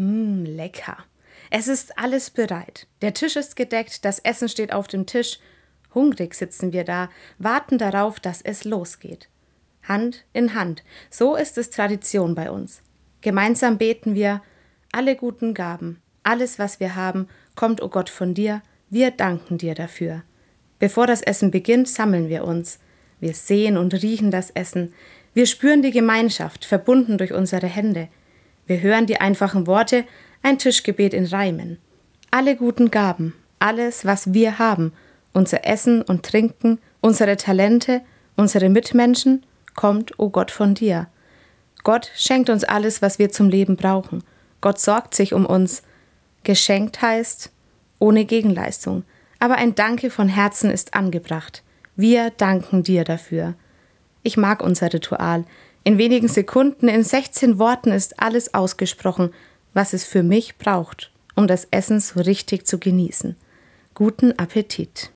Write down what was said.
Mmm, lecker. Es ist alles bereit. Der Tisch ist gedeckt, das Essen steht auf dem Tisch. Hungrig sitzen wir da, warten darauf, dass es losgeht. Hand in Hand, so ist es Tradition bei uns. Gemeinsam beten wir, alle guten Gaben, alles, was wir haben, kommt, o oh Gott, von dir, wir danken dir dafür. Bevor das Essen beginnt, sammeln wir uns. Wir sehen und riechen das Essen. Wir spüren die Gemeinschaft, verbunden durch unsere Hände. Wir hören die einfachen Worte, ein Tischgebet in Reimen. Alle guten Gaben, alles, was wir haben, unser Essen und Trinken, unsere Talente, unsere Mitmenschen, kommt, o oh Gott, von dir. Gott schenkt uns alles, was wir zum Leben brauchen. Gott sorgt sich um uns. Geschenkt heißt ohne Gegenleistung. Aber ein Danke von Herzen ist angebracht. Wir danken dir dafür. Ich mag unser Ritual. In wenigen Sekunden, in 16 Worten ist alles ausgesprochen, was es für mich braucht, um das Essen so richtig zu genießen. Guten Appetit!